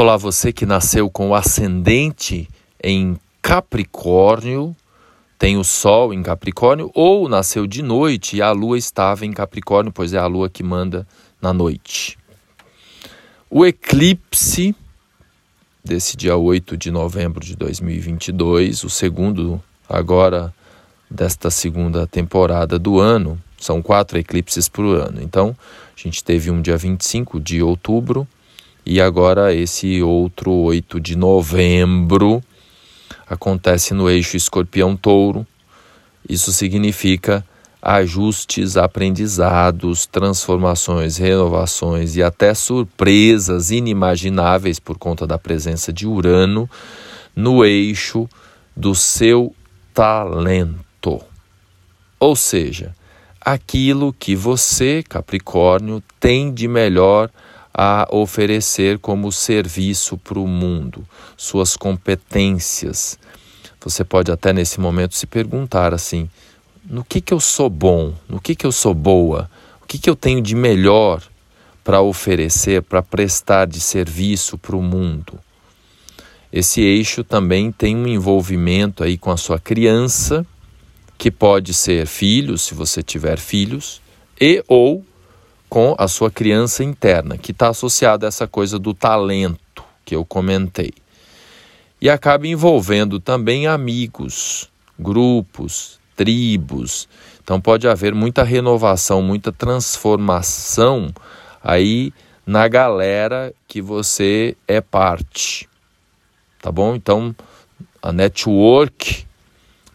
Olá, você que nasceu com o ascendente em Capricórnio, tem o Sol em Capricórnio, ou nasceu de noite e a Lua estava em Capricórnio, pois é a Lua que manda na noite. O eclipse desse dia 8 de novembro de 2022, o segundo agora desta segunda temporada do ano, são quatro eclipses por ano. Então, a gente teve um dia 25 de outubro, e agora esse outro 8 de novembro acontece no eixo escorpião-touro. Isso significa ajustes, aprendizados, transformações, renovações e até surpresas inimagináveis por conta da presença de Urano no eixo do seu talento. Ou seja, aquilo que você, Capricórnio, tem de melhor a oferecer como serviço para o mundo, suas competências. Você pode até nesse momento se perguntar assim: no que, que eu sou bom? No que, que eu sou boa? O que, que eu tenho de melhor para oferecer, para prestar de serviço para o mundo? Esse eixo também tem um envolvimento aí com a sua criança, que pode ser filhos, se você tiver filhos, e ou com a sua criança interna, que está associada a essa coisa do talento que eu comentei. E acaba envolvendo também amigos, grupos, tribos. Então pode haver muita renovação, muita transformação aí na galera que você é parte. Tá bom? Então a network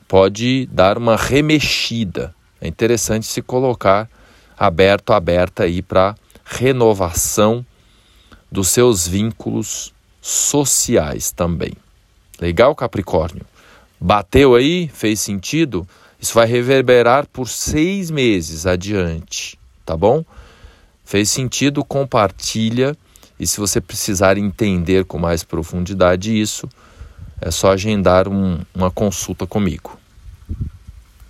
pode dar uma remexida. É interessante se colocar aberto, aberta aí para renovação dos seus vínculos sociais também. Legal, Capricórnio? Bateu aí? Fez sentido? Isso vai reverberar por seis meses adiante, tá bom? Fez sentido? Compartilha. E se você precisar entender com mais profundidade isso, é só agendar um, uma consulta comigo.